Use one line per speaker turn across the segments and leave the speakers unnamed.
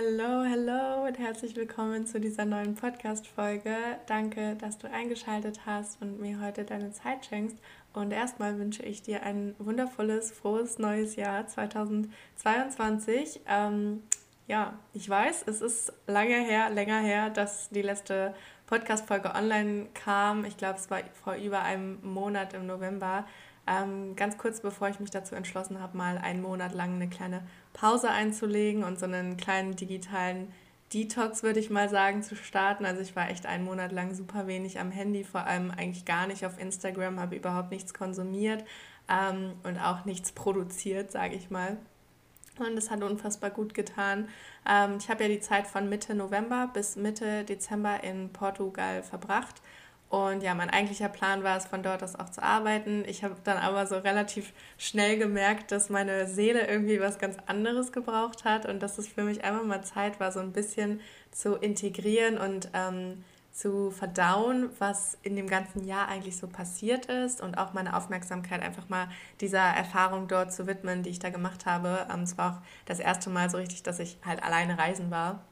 Hallo, hallo und herzlich willkommen zu dieser neuen Podcast-Folge. Danke, dass du eingeschaltet hast und mir heute deine Zeit schenkst. Und erstmal wünsche ich dir ein wundervolles, frohes neues Jahr 2022. Ähm, ja, ich weiß, es ist lange her, länger her, dass die letzte Podcast-Folge online kam. Ich glaube, es war vor über einem Monat im November. Ähm, ganz kurz bevor ich mich dazu entschlossen habe, mal einen Monat lang eine kleine Pause einzulegen und so einen kleinen digitalen Detox, würde ich mal sagen, zu starten. Also ich war echt einen Monat lang super wenig am Handy, vor allem eigentlich gar nicht auf Instagram, habe überhaupt nichts konsumiert ähm, und auch nichts produziert, sage ich mal. Und es hat unfassbar gut getan. Ähm, ich habe ja die Zeit von Mitte November bis Mitte Dezember in Portugal verbracht und ja, mein eigentlicher Plan war es, von dort aus auch zu arbeiten. Ich habe dann aber so relativ schnell gemerkt, dass meine Seele irgendwie was ganz anderes gebraucht hat und dass es für mich einfach mal Zeit war, so ein bisschen zu integrieren und ähm, zu verdauen, was in dem ganzen Jahr eigentlich so passiert ist und auch meine Aufmerksamkeit einfach mal dieser Erfahrung dort zu widmen, die ich da gemacht habe. Ähm, es war auch das erste Mal so richtig, dass ich halt alleine reisen war.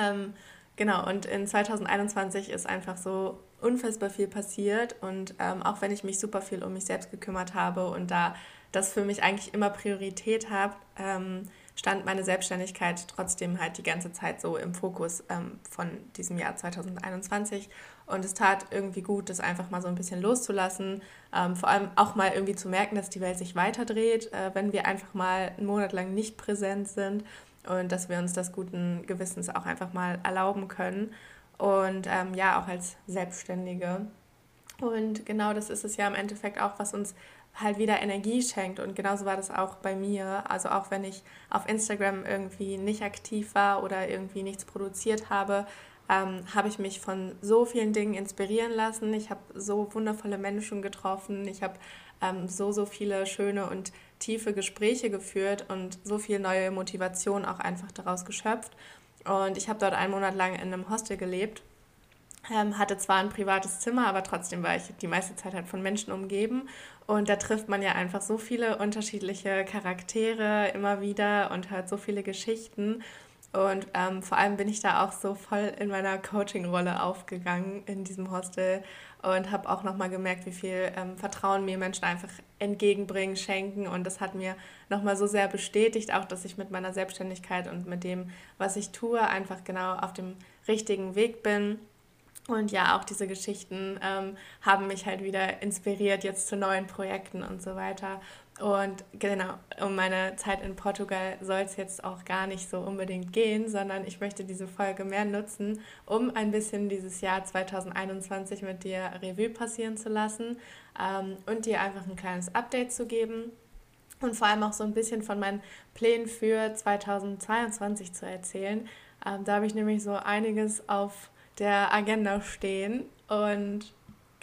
Ähm, genau, und in 2021 ist einfach so unfassbar viel passiert und ähm, auch wenn ich mich super viel um mich selbst gekümmert habe und da das für mich eigentlich immer Priorität hat, ähm, stand meine Selbstständigkeit trotzdem halt die ganze Zeit so im Fokus ähm, von diesem Jahr 2021 und es tat irgendwie gut, das einfach mal so ein bisschen loszulassen, ähm, vor allem auch mal irgendwie zu merken, dass die Welt sich weiterdreht, äh, wenn wir einfach mal einen Monat lang nicht präsent sind und dass wir uns das guten Gewissens auch einfach mal erlauben können und ähm, ja, auch als Selbstständige. Und genau das ist es ja im Endeffekt auch, was uns halt wieder Energie schenkt. Und genauso war das auch bei mir. Also auch wenn ich auf Instagram irgendwie nicht aktiv war oder irgendwie nichts produziert habe, ähm, habe ich mich von so vielen Dingen inspirieren lassen. Ich habe so wundervolle Menschen getroffen. Ich habe ähm, so, so viele schöne und tiefe Gespräche geführt und so viel neue Motivation auch einfach daraus geschöpft. Und ich habe dort einen Monat lang in einem Hostel gelebt. Ähm, hatte zwar ein privates Zimmer, aber trotzdem war ich die meiste Zeit halt von Menschen umgeben. Und da trifft man ja einfach so viele unterschiedliche Charaktere immer wieder und hört so viele Geschichten. Und ähm, vor allem bin ich da auch so voll in meiner Coaching-Rolle aufgegangen in diesem Hostel und habe auch nochmal gemerkt, wie viel ähm, Vertrauen mir Menschen einfach entgegenbringen, schenken. Und das hat mir nochmal so sehr bestätigt, auch dass ich mit meiner Selbstständigkeit und mit dem, was ich tue, einfach genau auf dem richtigen Weg bin. Und ja, auch diese Geschichten ähm, haben mich halt wieder inspiriert jetzt zu neuen Projekten und so weiter. Und genau, um meine Zeit in Portugal soll es jetzt auch gar nicht so unbedingt gehen, sondern ich möchte diese Folge mehr nutzen, um ein bisschen dieses Jahr 2021 mit dir Revue passieren zu lassen ähm, und dir einfach ein kleines Update zu geben und vor allem auch so ein bisschen von meinen Plänen für 2022 zu erzählen. Ähm, da habe ich nämlich so einiges auf der Agenda stehen und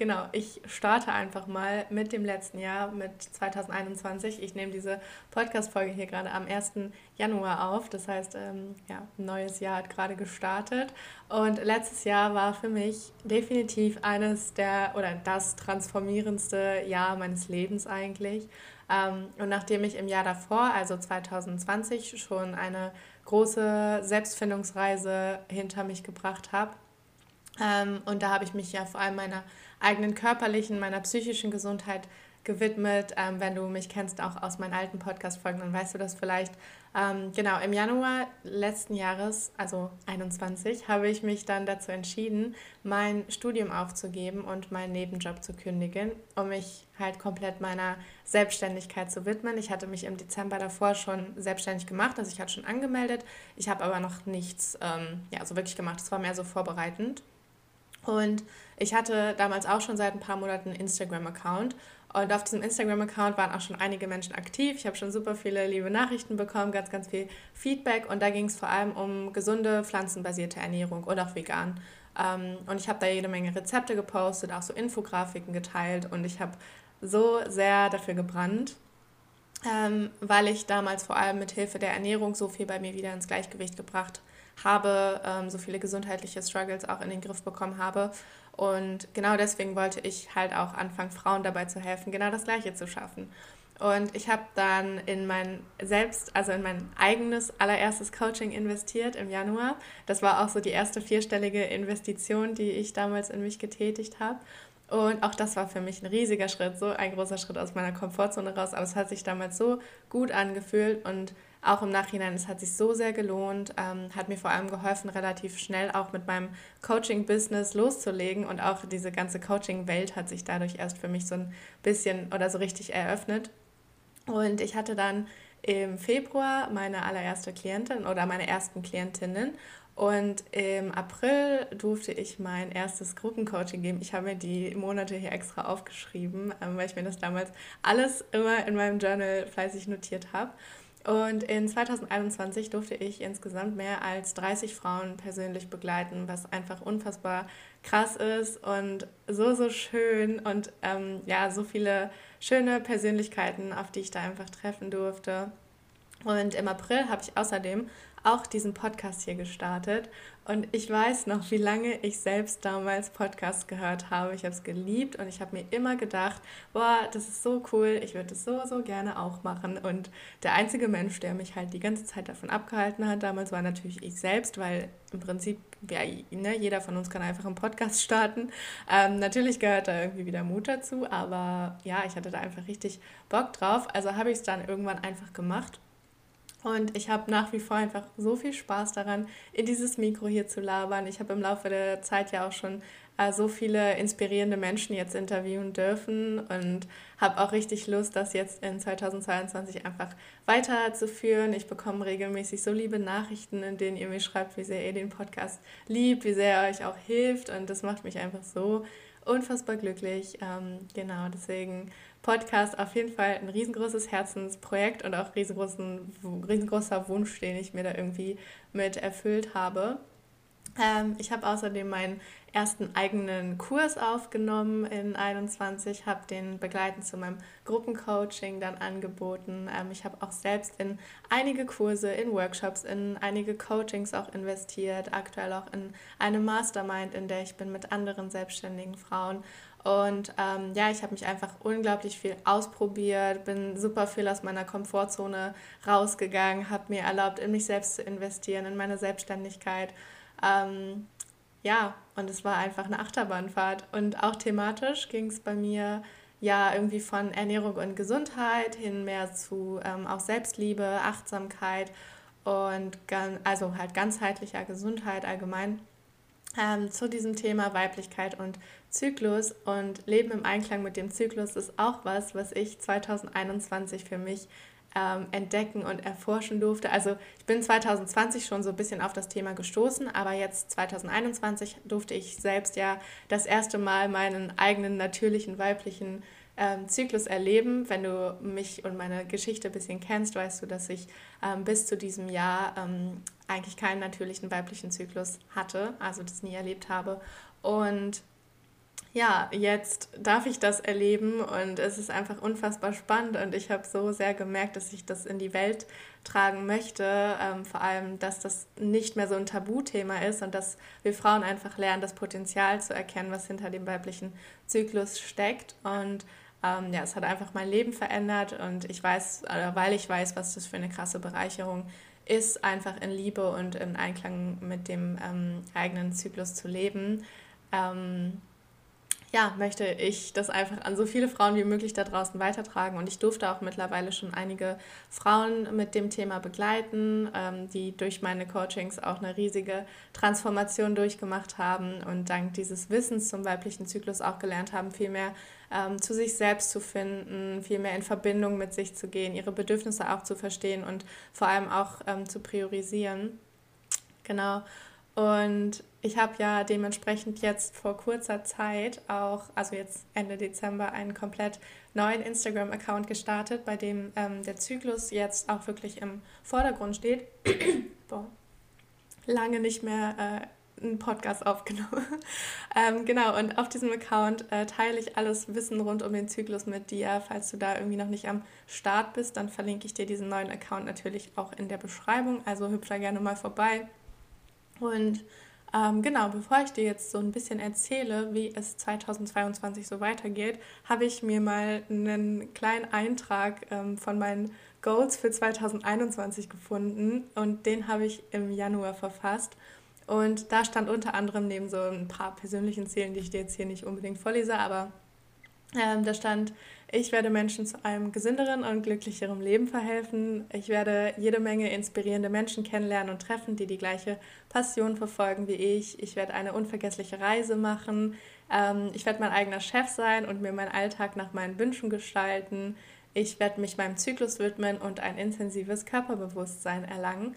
Genau, ich starte einfach mal mit dem letzten Jahr, mit 2021. Ich nehme diese Podcast-Folge hier gerade am 1. Januar auf. Das heißt, ähm, ja, ein neues Jahr hat gerade gestartet. Und letztes Jahr war für mich definitiv eines der oder das transformierendste Jahr meines Lebens eigentlich. Ähm, und nachdem ich im Jahr davor, also 2020, schon eine große Selbstfindungsreise hinter mich gebracht habe, ähm, und da habe ich mich ja vor allem meiner eigenen körperlichen, meiner psychischen Gesundheit gewidmet. Ähm, wenn du mich kennst, auch aus meinen alten Podcast-Folgen, dann weißt du das vielleicht. Ähm, genau, im Januar letzten Jahres, also 21, habe ich mich dann dazu entschieden, mein Studium aufzugeben und meinen Nebenjob zu kündigen, um mich halt komplett meiner Selbstständigkeit zu widmen. Ich hatte mich im Dezember davor schon selbstständig gemacht, also ich hatte schon angemeldet. Ich habe aber noch nichts, ähm, ja, so wirklich gemacht. Es war mehr so vorbereitend. Und ich hatte damals auch schon seit ein paar Monaten einen Instagram-Account. Und auf diesem Instagram-Account waren auch schon einige Menschen aktiv. Ich habe schon super viele liebe Nachrichten bekommen, ganz, ganz viel Feedback. Und da ging es vor allem um gesunde, pflanzenbasierte Ernährung und auch vegan. Ähm, und ich habe da jede Menge Rezepte gepostet, auch so Infografiken geteilt. Und ich habe so sehr dafür gebrannt, ähm, weil ich damals vor allem mit Hilfe der Ernährung so viel bei mir wieder ins Gleichgewicht gebracht habe ähm, so viele gesundheitliche Struggles auch in den Griff bekommen habe. Und genau deswegen wollte ich halt auch anfangen, Frauen dabei zu helfen, genau das Gleiche zu schaffen. Und ich habe dann in mein selbst, also in mein eigenes allererstes Coaching investiert im Januar. Das war auch so die erste vierstellige Investition, die ich damals in mich getätigt habe. Und auch das war für mich ein riesiger Schritt, so ein großer Schritt aus meiner Komfortzone raus. Aber es hat sich damals so gut angefühlt und auch im Nachhinein, es hat sich so sehr gelohnt, ähm, hat mir vor allem geholfen, relativ schnell auch mit meinem Coaching-Business loszulegen und auch diese ganze Coaching-Welt hat sich dadurch erst für mich so ein bisschen oder so richtig eröffnet. Und ich hatte dann im Februar meine allererste Klientin oder meine ersten Klientinnen und im April durfte ich mein erstes Gruppencoaching geben. Ich habe mir die Monate hier extra aufgeschrieben, ähm, weil ich mir das damals alles immer in meinem Journal fleißig notiert habe. Und in 2021 durfte ich insgesamt mehr als 30 Frauen persönlich begleiten, was einfach unfassbar krass ist und so, so schön und ähm, ja, so viele schöne Persönlichkeiten, auf die ich da einfach treffen durfte. Und im April habe ich außerdem auch diesen Podcast hier gestartet. Und ich weiß noch, wie lange ich selbst damals Podcasts gehört habe. Ich habe es geliebt und ich habe mir immer gedacht, boah, das ist so cool, ich würde es so, so gerne auch machen. Und der einzige Mensch, der mich halt die ganze Zeit davon abgehalten hat, damals war natürlich ich selbst, weil im Prinzip, ja, ne, jeder von uns kann einfach einen Podcast starten. Ähm, natürlich gehört da irgendwie wieder Mut dazu, aber ja, ich hatte da einfach richtig Bock drauf. Also habe ich es dann irgendwann einfach gemacht und ich habe nach wie vor einfach so viel Spaß daran, in dieses Mikro hier zu labern. Ich habe im Laufe der Zeit ja auch schon äh, so viele inspirierende Menschen jetzt interviewen dürfen und habe auch richtig Lust, das jetzt in 2022 einfach weiterzuführen. Ich bekomme regelmäßig so liebe Nachrichten, in denen ihr mir schreibt, wie sehr ihr den Podcast liebt, wie sehr er euch auch hilft. Und das macht mich einfach so unfassbar glücklich. Ähm, genau, deswegen Podcast auf jeden Fall ein riesengroßes Herzensprojekt und auch riesengroßen, riesengroßer Wunsch, den ich mir da irgendwie mit erfüllt habe. Ähm, ich habe außerdem meinen ersten eigenen Kurs aufgenommen in 21, habe den begleitend zu meinem Gruppencoaching dann angeboten. Ähm, ich habe auch selbst in einige Kurse, in Workshops, in einige Coachings auch investiert, aktuell auch in eine Mastermind, in der ich bin mit anderen selbstständigen Frauen und ähm, ja, ich habe mich einfach unglaublich viel ausprobiert, bin super viel aus meiner Komfortzone rausgegangen, habe mir erlaubt, in mich selbst zu investieren, in meine Selbstständigkeit. Ähm, ja, und es war einfach eine Achterbahnfahrt. Und auch thematisch ging es bei mir ja irgendwie von Ernährung und Gesundheit hin mehr zu ähm, auch Selbstliebe, Achtsamkeit und also halt ganzheitlicher Gesundheit allgemein ähm, zu diesem Thema Weiblichkeit und Zyklus und Leben im Einklang mit dem Zyklus ist auch was, was ich 2021 für mich ähm, entdecken und erforschen durfte. Also ich bin 2020 schon so ein bisschen auf das Thema gestoßen, aber jetzt 2021 durfte ich selbst ja das erste Mal meinen eigenen natürlichen weiblichen ähm, Zyklus erleben. Wenn du mich und meine Geschichte ein bisschen kennst, weißt du, dass ich ähm, bis zu diesem Jahr ähm, eigentlich keinen natürlichen weiblichen Zyklus hatte, also das nie erlebt habe. Und ja, jetzt darf ich das erleben und es ist einfach unfassbar spannend und ich habe so sehr gemerkt, dass ich das in die Welt tragen möchte, ähm, vor allem, dass das nicht mehr so ein Tabuthema ist und dass wir Frauen einfach lernen, das Potenzial zu erkennen, was hinter dem weiblichen Zyklus steckt und ähm, ja, es hat einfach mein Leben verändert und ich weiß, äh, weil ich weiß, was das für eine krasse Bereicherung ist, einfach in Liebe und in Einklang mit dem ähm, eigenen Zyklus zu leben. Ähm, ja, möchte ich das einfach an so viele Frauen wie möglich da draußen weitertragen. Und ich durfte auch mittlerweile schon einige Frauen mit dem Thema begleiten, ähm, die durch meine Coachings auch eine riesige Transformation durchgemacht haben und dank dieses Wissens zum weiblichen Zyklus auch gelernt haben, viel mehr ähm, zu sich selbst zu finden, viel mehr in Verbindung mit sich zu gehen, ihre Bedürfnisse auch zu verstehen und vor allem auch ähm, zu priorisieren. Genau. Und ich habe ja dementsprechend jetzt vor kurzer Zeit auch, also jetzt Ende Dezember, einen komplett neuen Instagram-Account gestartet, bei dem ähm, der Zyklus jetzt auch wirklich im Vordergrund steht. Boah, lange nicht mehr äh, einen Podcast aufgenommen. ähm, genau, und auf diesem Account äh, teile ich alles Wissen rund um den Zyklus mit dir. Falls du da irgendwie noch nicht am Start bist, dann verlinke ich dir diesen neuen Account natürlich auch in der Beschreibung. Also hüpf da gerne mal vorbei. Und Ähm, genau, bevor ich dir jetzt so ein bisschen erzähle, wie es 2022 so weitergeht, habe ich mir mal einen kleinen Eintrag ähm, von meinen Goals für 2021 gefunden und den habe ich im Januar verfasst. Und da stand unter anderem neben so ein paar persönlichen Zielen, die ich dir jetzt hier nicht unbedingt vorlese, aber ähm, da stand, ich werde Menschen zu einem gesünderen und glücklicheren Leben verhelfen. Ich werde jede Menge inspirierende Menschen kennenlernen und treffen, die die gleiche Passion verfolgen wie ich. Ich werde eine unvergessliche Reise machen. Ähm, ich werde mein eigener Chef sein und mir meinen Alltag nach meinen Wünschen gestalten. Ich werde mich meinem Zyklus widmen und ein intensives Körperbewusstsein erlangen.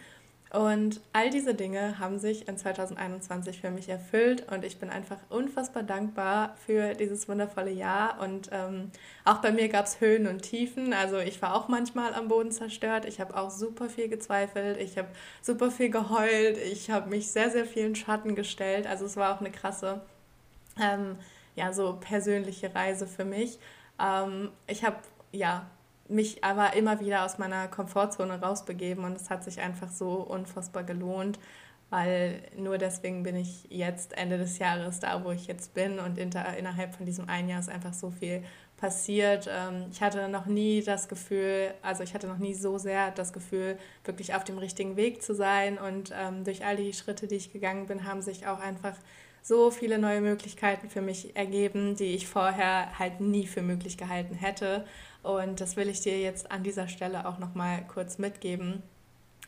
Und all diese Dinge haben sich in 2021 für mich erfüllt und ich bin einfach unfassbar dankbar für dieses wundervolle Jahr. Und ähm, auch bei mir gab es Höhen und Tiefen. Also ich war auch manchmal am Boden zerstört. Ich habe auch super viel gezweifelt. Ich habe super viel geheult. Ich habe mich sehr, sehr vielen Schatten gestellt. Also es war auch eine krasse, ähm, ja, so persönliche Reise für mich. Ähm, ich habe ja mich aber immer wieder aus meiner Komfortzone rausbegeben und es hat sich einfach so unfassbar gelohnt, weil nur deswegen bin ich jetzt Ende des Jahres da, wo ich jetzt bin und inter, innerhalb von diesem einen Jahr ist einfach so viel passiert. Ähm, ich hatte noch nie das Gefühl, also ich hatte noch nie so sehr das Gefühl, wirklich auf dem richtigen Weg zu sein und ähm, durch all die Schritte, die ich gegangen bin, haben sich auch einfach so viele neue Möglichkeiten für mich ergeben, die ich vorher halt nie für möglich gehalten hätte. Und das will ich dir jetzt an dieser Stelle auch nochmal kurz mitgeben.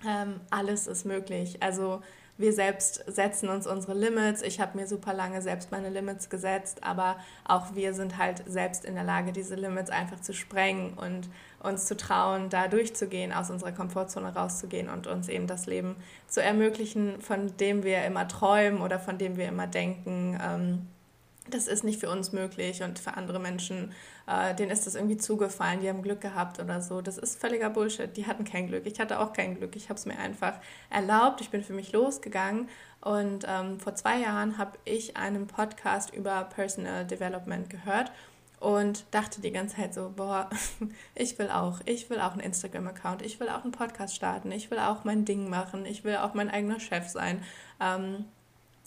Ähm, alles ist möglich. Also wir selbst setzen uns unsere Limits. Ich habe mir super lange selbst meine Limits gesetzt, aber auch wir sind halt selbst in der Lage, diese Limits einfach zu sprengen und uns zu trauen, da durchzugehen, aus unserer Komfortzone rauszugehen und uns eben das Leben zu ermöglichen, von dem wir immer träumen oder von dem wir immer denken. Ähm, das ist nicht für uns möglich und für andere Menschen, äh, denen ist das irgendwie zugefallen, die haben Glück gehabt oder so. Das ist völliger Bullshit. Die hatten kein Glück. Ich hatte auch kein Glück. Ich habe es mir einfach erlaubt. Ich bin für mich losgegangen und ähm, vor zwei Jahren habe ich einen Podcast über Personal Development gehört und dachte die ganze Zeit so, boah, ich will auch, ich will auch einen Instagram-Account, ich will auch einen Podcast starten, ich will auch mein Ding machen, ich will auch mein eigener Chef sein. Ähm,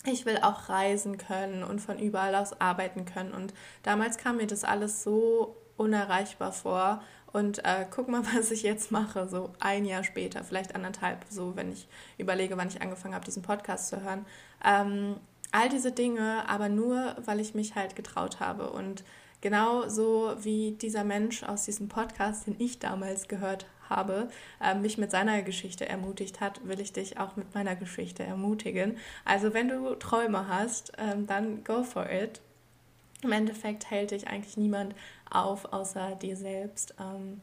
ich will auch reisen können und von überall aus arbeiten können. Und damals kam mir das alles so unerreichbar vor. Und äh, guck mal, was ich jetzt mache, so ein Jahr später, vielleicht anderthalb, so wenn ich überlege, wann ich angefangen habe, diesen Podcast zu hören. Ähm, all diese Dinge, aber nur, weil ich mich halt getraut habe. Und genau so wie dieser Mensch aus diesem Podcast, den ich damals gehört habe, äh, mich mit seiner Geschichte ermutigt hat, will ich dich auch mit meiner Geschichte ermutigen. Also wenn du Träume hast, ähm, dann go for it. Im Endeffekt hält dich eigentlich niemand auf, außer dir selbst. Ähm,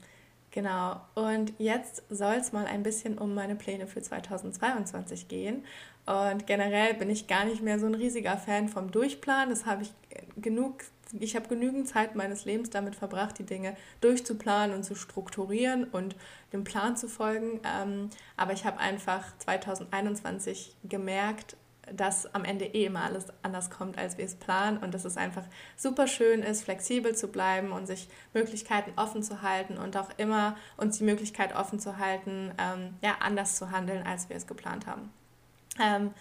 genau. Und jetzt soll es mal ein bisschen um meine Pläne für 2022 gehen. Und generell bin ich gar nicht mehr so ein riesiger Fan vom Durchplan. Das habe ich genug ich habe genügend Zeit meines Lebens damit verbracht, die Dinge durchzuplanen und zu strukturieren und dem Plan zu folgen. Ähm, aber ich habe einfach 2021 gemerkt, dass am Ende eh immer alles anders kommt, als wir es planen und dass es einfach super schön ist, flexibel zu bleiben und sich Möglichkeiten offen zu halten und auch immer uns die Möglichkeit offen zu halten, ähm, ja, anders zu handeln, als wir es geplant haben. Ähm,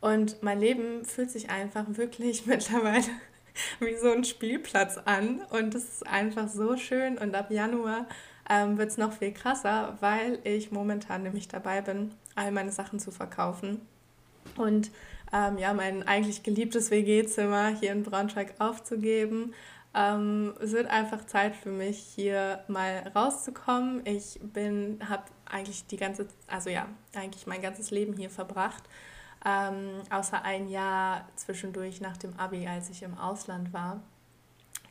und mein Leben fühlt sich einfach wirklich mittlerweile wie so ein Spielplatz an und das ist einfach so schön und ab Januar ähm, wird es noch viel krasser, weil ich momentan nämlich dabei bin, all meine Sachen zu verkaufen und ähm, ja, mein eigentlich geliebtes WG-Zimmer hier in Braunschweig aufzugeben. Ähm, es wird einfach Zeit für mich, hier mal rauszukommen. Ich bin, habe eigentlich die ganze, also ja, eigentlich mein ganzes Leben hier verbracht ähm, außer ein Jahr zwischendurch nach dem ABI, als ich im Ausland war.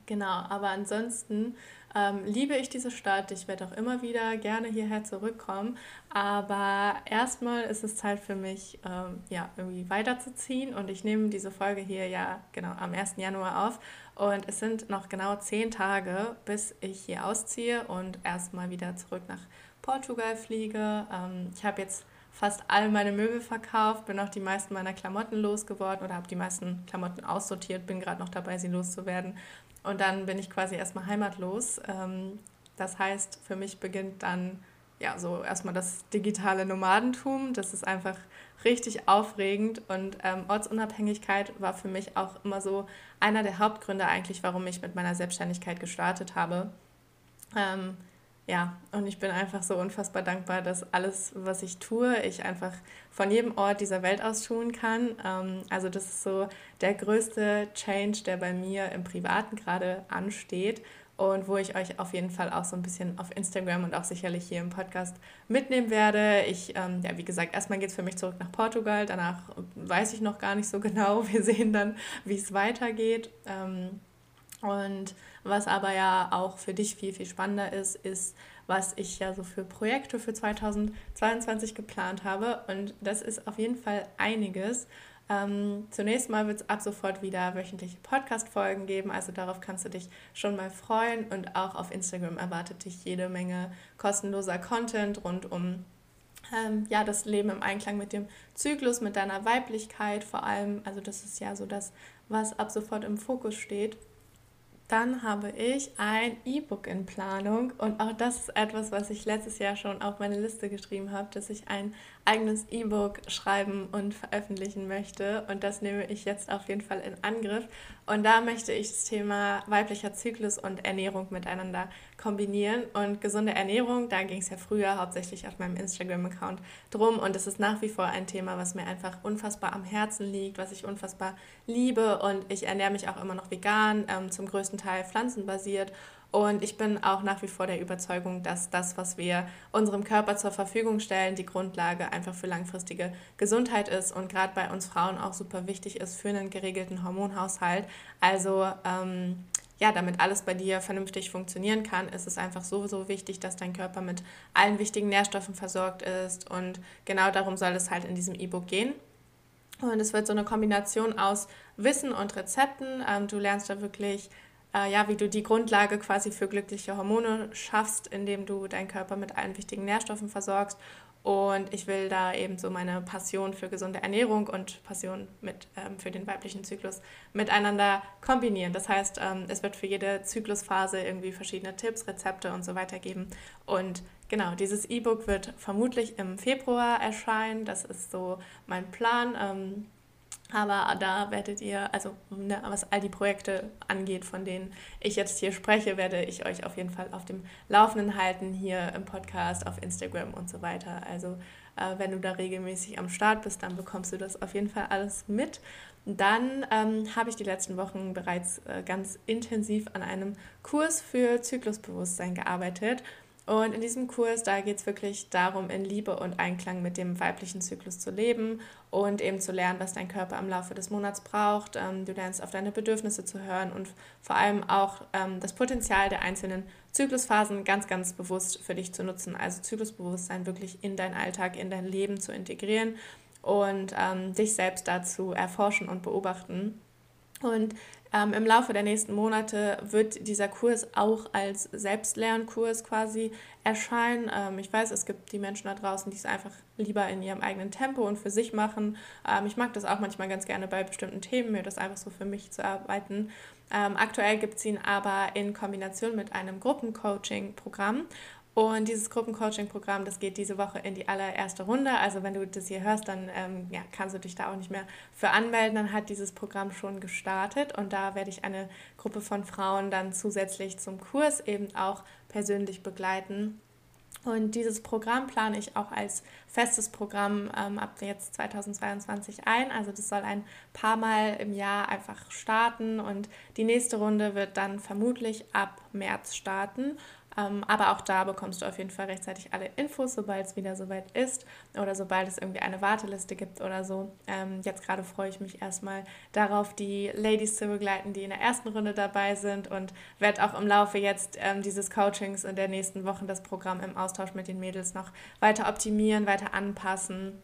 Genau, aber ansonsten ähm, liebe ich diese Stadt. Ich werde auch immer wieder gerne hierher zurückkommen. Aber erstmal ist es Zeit für mich, ähm, ja, irgendwie weiterzuziehen. Und ich nehme diese Folge hier ja genau am 1. Januar auf. Und es sind noch genau zehn Tage, bis ich hier ausziehe und erstmal wieder zurück nach Portugal fliege. Ähm, ich habe jetzt fast all meine Möbel verkauft, bin auch die meisten meiner Klamotten losgeworden oder habe die meisten Klamotten aussortiert, bin gerade noch dabei, sie loszuwerden. Und dann bin ich quasi erstmal heimatlos. Ähm, das heißt, für mich beginnt dann ja, so erstmal das digitale Nomadentum. Das ist einfach richtig aufregend und ähm, Ortsunabhängigkeit war für mich auch immer so einer der Hauptgründe eigentlich, warum ich mit meiner Selbstständigkeit gestartet habe. Ähm, ja, und ich bin einfach so unfassbar dankbar, dass alles, was ich tue, ich einfach von jedem Ort dieser Welt aus tun kann. Ähm, also das ist so der größte Change, der bei mir im Privaten gerade ansteht und wo ich euch auf jeden Fall auch so ein bisschen auf Instagram und auch sicherlich hier im Podcast mitnehmen werde. Ich, ähm, ja, wie gesagt, erstmal geht es für mich zurück nach Portugal, danach weiß ich noch gar nicht so genau. Wir sehen dann, wie es weitergeht. Ähm, und was aber ja auch für dich viel, viel spannender ist, ist, was ich ja so für Projekte für 2022 geplant habe. Und das ist auf jeden Fall einiges. Ähm, zunächst mal wird es ab sofort wieder wöchentliche Podcast-Folgen geben, also darauf kannst du dich schon mal freuen. Und auch auf Instagram erwartet dich jede Menge kostenloser Content rund um ähm, ja, das Leben im Einklang mit dem Zyklus, mit deiner Weiblichkeit vor allem. Also das ist ja so das, was ab sofort im Fokus steht. Dann habe ich ein E-Book in Planung. Und auch das ist etwas, was ich letztes Jahr schon auf meine Liste geschrieben habe, dass ich ein eigenes E-Book schreiben und veröffentlichen möchte. Und das nehme ich jetzt auf jeden Fall in Angriff. Und da möchte ich das Thema weiblicher Zyklus und Ernährung miteinander kombinieren. Und gesunde Ernährung, da ging es ja früher hauptsächlich auf meinem Instagram-Account drum. Und es ist nach wie vor ein Thema, was mir einfach unfassbar am Herzen liegt, was ich unfassbar liebe. Und ich ernähre mich auch immer noch vegan, ähm, zum größten Teil pflanzenbasiert und ich bin auch nach wie vor der Überzeugung, dass das, was wir unserem Körper zur Verfügung stellen, die Grundlage einfach für langfristige Gesundheit ist und gerade bei uns Frauen auch super wichtig ist für einen geregelten Hormonhaushalt. Also ähm, ja, damit alles bei dir vernünftig funktionieren kann, ist es einfach so, so wichtig, dass dein Körper mit allen wichtigen Nährstoffen versorgt ist. Und genau darum soll es halt in diesem E-Book gehen. Und es wird so eine Kombination aus Wissen und Rezepten. Ähm, du lernst da wirklich äh, ja, wie du die Grundlage quasi für glückliche Hormone schaffst, indem du deinen Körper mit allen wichtigen Nährstoffen versorgst. Und ich will da eben so meine Passion für gesunde Ernährung und Passion mit, ähm, für den weiblichen Zyklus miteinander kombinieren. Das heißt, ähm, es wird für jede Zyklusphase irgendwie verschiedene Tipps, Rezepte und so weiter geben. Und genau, dieses E-Book wird vermutlich im Februar erscheinen. Das ist so mein Plan. Ähm, aber da werdet ihr, also ne, was all die Projekte angeht, von denen ich jetzt hier spreche, werde ich euch auf jeden Fall auf dem Laufenden halten, hier im Podcast, auf Instagram und so weiter. Also äh, wenn du da regelmäßig am Start bist, dann bekommst du das auf jeden Fall alles mit. Dann ähm, habe ich die letzten Wochen bereits äh, ganz intensiv an einem Kurs für Zyklusbewusstsein gearbeitet und in diesem Kurs, da geht es wirklich darum, in Liebe und Einklang mit dem weiblichen Zyklus zu leben und eben zu lernen, was dein Körper im Laufe des Monats braucht. Ähm, du lernst auf deine Bedürfnisse zu hören und vor allem auch ähm, das Potenzial der einzelnen Zyklusphasen ganz, ganz bewusst für dich zu nutzen. Also Zyklusbewusstsein wirklich in deinen Alltag, in dein Leben zu integrieren und ähm, dich selbst dazu erforschen und beobachten. Und ähm, Im Laufe der nächsten Monate wird dieser Kurs auch als Selbstlernkurs quasi erscheinen. Ähm, ich weiß, es gibt die Menschen da draußen, die es einfach lieber in ihrem eigenen Tempo und für sich machen. Ähm, ich mag das auch manchmal ganz gerne bei bestimmten Themen, mir das einfach so für mich zu arbeiten. Ähm, aktuell gibt es ihn aber in Kombination mit einem Gruppencoaching-Programm. Und dieses Gruppencoaching-Programm, das geht diese Woche in die allererste Runde. Also wenn du das hier hörst, dann ähm, ja, kannst du dich da auch nicht mehr für anmelden. Dann hat dieses Programm schon gestartet und da werde ich eine Gruppe von Frauen dann zusätzlich zum Kurs eben auch persönlich begleiten. Und dieses Programm plane ich auch als festes Programm ähm, ab jetzt 2022 ein. Also das soll ein paar Mal im Jahr einfach starten und die nächste Runde wird dann vermutlich ab März starten. Ähm, aber auch da bekommst du auf jeden Fall rechtzeitig alle Infos, sobald es wieder soweit ist oder sobald es irgendwie eine Warteliste gibt oder so. Ähm, jetzt gerade freue ich mich erstmal darauf, die Ladies zu begleiten, die in der ersten Runde dabei sind und werde auch im Laufe jetzt ähm, dieses Coachings in der nächsten Wochen das Programm im Austausch mit den Mädels noch weiter optimieren, weiter anpassen.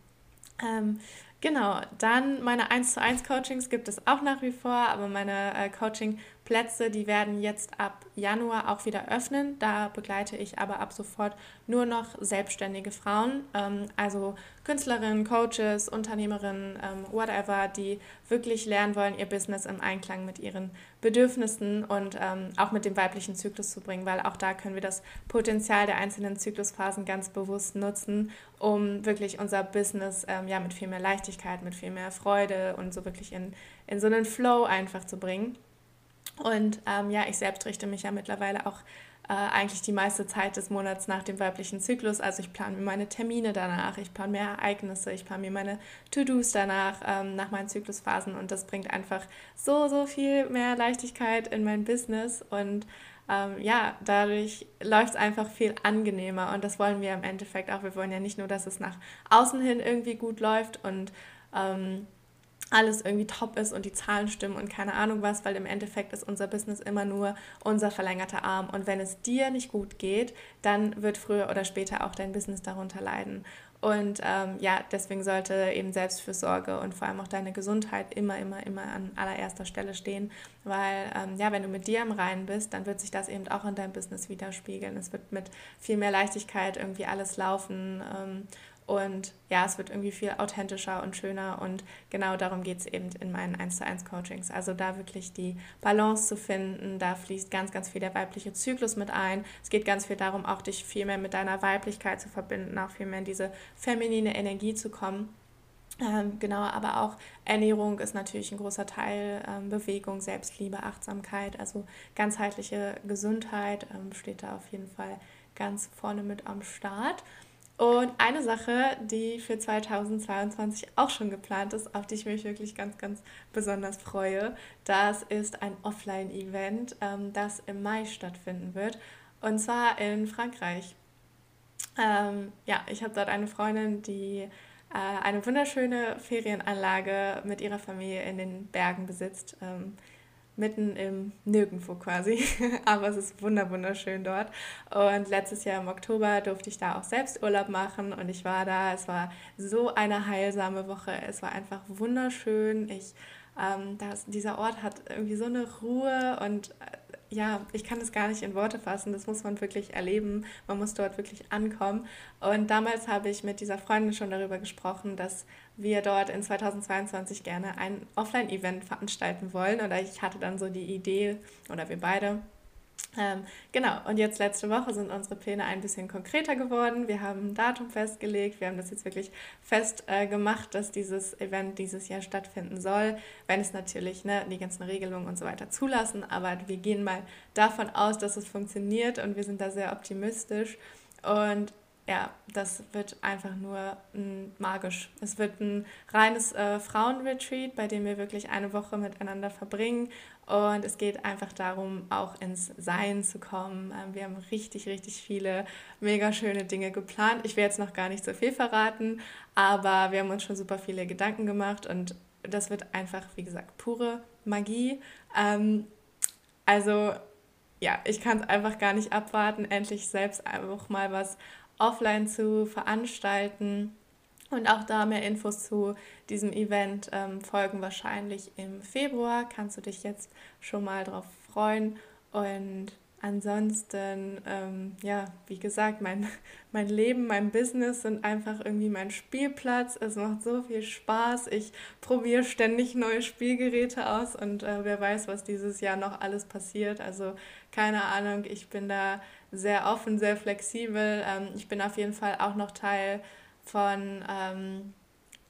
Genau, dann meine 1 zu 1 Coachings gibt es auch nach wie vor, aber meine äh, Coaching Plätze, die werden jetzt ab Januar auch wieder öffnen. Da begleite ich aber ab sofort nur noch selbstständige Frauen, ähm, also Künstlerinnen, Coaches, Unternehmerinnen, ähm, whatever, die wirklich lernen wollen, ihr Business im Einklang mit ihren Bedürfnissen und ähm, auch mit dem weiblichen Zyklus zu bringen, weil auch da können wir das Potenzial der einzelnen Zyklusphasen ganz bewusst nutzen, um wirklich unser Business ähm, ja, mit viel mehr Leichtigkeit, mit viel mehr Freude und so wirklich in, in so einen Flow einfach zu bringen. Und ähm, ja, ich selbst richte mich ja mittlerweile auch äh, eigentlich die meiste Zeit des Monats nach dem weiblichen Zyklus. Also ich plane mir meine Termine danach, ich plane mir Ereignisse, ich plane mir meine To-Dos danach, ähm, nach meinen Zyklusphasen. Und das bringt einfach so, so viel mehr Leichtigkeit in mein Business. Und ähm, ja, dadurch läuft es einfach viel angenehmer. Und das wollen wir im Endeffekt auch. Wir wollen ja nicht nur, dass es nach außen hin irgendwie gut läuft und ähm, alles irgendwie top ist und die Zahlen stimmen und keine Ahnung was, weil im Endeffekt ist unser Business immer nur unser verlängerter Arm. Und wenn es dir nicht gut geht, dann wird früher oder später auch dein Business darunter leiden. Und ähm, ja, deswegen sollte eben Selbstfürsorge und vor allem auch deine Gesundheit immer, immer, immer an allererster Stelle stehen, weil ähm, ja, wenn du mit dir im Reinen bist, dann wird sich das eben auch in deinem Business widerspiegeln. Es wird mit viel mehr Leichtigkeit irgendwie alles laufen ähm, und ja, es wird irgendwie viel authentischer und schöner. Und genau darum geht es eben in meinen 1 zu 1 Coachings. Also da wirklich die Balance zu finden. Da fließt ganz, ganz viel der weibliche Zyklus mit ein. Es geht ganz viel darum, auch dich viel mehr mit deiner Weiblichkeit zu verbinden, auch viel mehr in diese feminine Energie zu kommen. Ähm, genau, aber auch Ernährung ist natürlich ein großer Teil, ähm, Bewegung, Selbstliebe, Achtsamkeit, also ganzheitliche Gesundheit ähm, steht da auf jeden Fall ganz vorne mit am Start. Und eine Sache, die für 2022 auch schon geplant ist, auf die ich mich wirklich ganz, ganz besonders freue, das ist ein Offline-Event, ähm, das im Mai stattfinden wird. Und zwar in Frankreich. Ähm, ja, ich habe dort eine Freundin, die äh, eine wunderschöne Ferienanlage mit ihrer Familie in den Bergen besitzt. Ähm, mitten im Nirgendwo quasi. Aber es ist wunderschön dort. Und letztes Jahr im Oktober durfte ich da auch selbst Urlaub machen und ich war da. Es war so eine heilsame Woche. Es war einfach wunderschön. Ich, ähm, das, dieser Ort hat irgendwie so eine Ruhe und äh, ja, ich kann es gar nicht in Worte fassen. Das muss man wirklich erleben. Man muss dort wirklich ankommen. Und damals habe ich mit dieser Freundin schon darüber gesprochen, dass wir dort in 2022 gerne ein Offline-Event veranstalten wollen. Oder ich hatte dann so die Idee, oder wir beide, ähm, genau, und jetzt letzte Woche sind unsere Pläne ein bisschen konkreter geworden. Wir haben ein Datum festgelegt. Wir haben das jetzt wirklich fest äh, gemacht, dass dieses Event dieses Jahr stattfinden soll, wenn es natürlich ne, die ganzen Regelungen und so weiter zulassen. Aber wir gehen mal davon aus, dass es funktioniert und wir sind da sehr optimistisch. Und ja, das wird einfach nur m, magisch. Es wird ein reines äh, Frauenretreat, bei dem wir wirklich eine Woche miteinander verbringen. Und es geht einfach darum, auch ins Sein zu kommen. Ähm, wir haben richtig, richtig viele mega schöne Dinge geplant. Ich will jetzt noch gar nicht so viel verraten, aber wir haben uns schon super viele Gedanken gemacht und das wird einfach, wie gesagt, pure Magie. Ähm, also ja, ich kann es einfach gar nicht abwarten, endlich selbst einfach mal was offline zu veranstalten. Und auch da mehr Infos zu diesem Event ähm, folgen wahrscheinlich im Februar. Kannst du dich jetzt schon mal drauf freuen. Und ansonsten, ähm, ja, wie gesagt, mein, mein Leben, mein Business sind einfach irgendwie mein Spielplatz. Es macht so viel Spaß. Ich probiere ständig neue Spielgeräte aus und äh, wer weiß, was dieses Jahr noch alles passiert. Also keine Ahnung, ich bin da sehr offen, sehr flexibel. Ähm, ich bin auf jeden Fall auch noch Teil von ähm,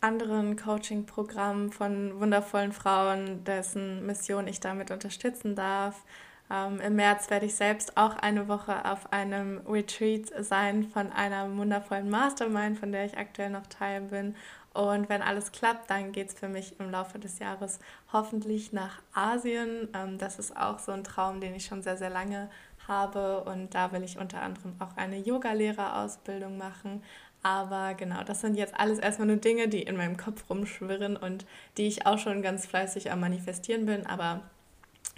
anderen Coaching-Programmen von wundervollen Frauen, dessen Mission ich damit unterstützen darf. Ähm, Im März werde ich selbst auch eine Woche auf einem Retreat sein von einer wundervollen Mastermind, von der ich aktuell noch Teil bin. Und wenn alles klappt, dann geht es für mich im Laufe des Jahres hoffentlich nach Asien. Ähm, das ist auch so ein Traum, den ich schon sehr, sehr lange und da will ich unter anderem auch eine Yogalehrerausbildung machen. Aber genau, das sind jetzt alles erstmal nur Dinge, die in meinem Kopf rumschwirren und die ich auch schon ganz fleißig am Manifestieren bin. Aber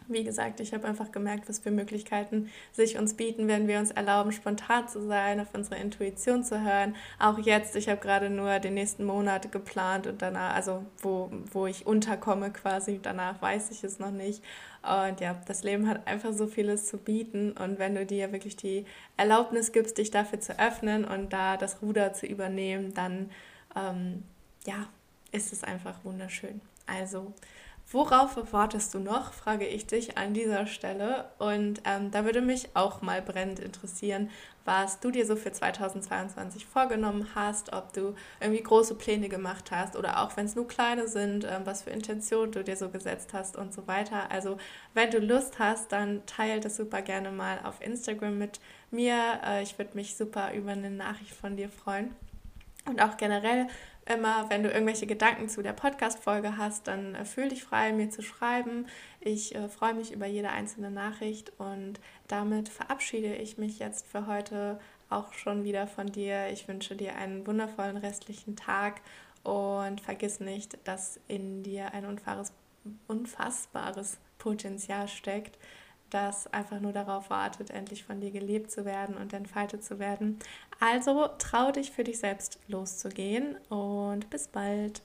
wie gesagt, ich habe einfach gemerkt, was für Möglichkeiten sich uns bieten, wenn wir uns erlauben, spontan zu sein, auf unsere Intuition zu hören. Auch jetzt, ich habe gerade nur den nächsten Monat geplant und danach, also wo, wo ich unterkomme quasi, danach weiß ich es noch nicht. Und ja, das Leben hat einfach so vieles zu bieten. Und wenn du dir wirklich die Erlaubnis gibst, dich dafür zu öffnen und da das Ruder zu übernehmen, dann ähm, ja, ist es einfach wunderschön. Also Worauf wartest du noch, frage ich dich an dieser Stelle. Und ähm, da würde mich auch mal brennend interessieren, was du dir so für 2022 vorgenommen hast, ob du irgendwie große Pläne gemacht hast oder auch wenn es nur kleine sind, ähm, was für Intentionen du dir so gesetzt hast und so weiter. Also wenn du Lust hast, dann teile das super gerne mal auf Instagram mit mir. Äh, ich würde mich super über eine Nachricht von dir freuen. Und auch generell immer, wenn du irgendwelche Gedanken zu der Podcast-Folge hast, dann äh, fühl dich frei, mir zu schreiben. Ich äh, freue mich über jede einzelne Nachricht und damit verabschiede ich mich jetzt für heute auch schon wieder von dir. Ich wünsche dir einen wundervollen restlichen Tag und vergiss nicht, dass in dir ein unfassbares Potenzial steckt das einfach nur darauf wartet, endlich von dir gelebt zu werden und entfaltet zu werden. Also trau dich für dich selbst loszugehen und bis bald.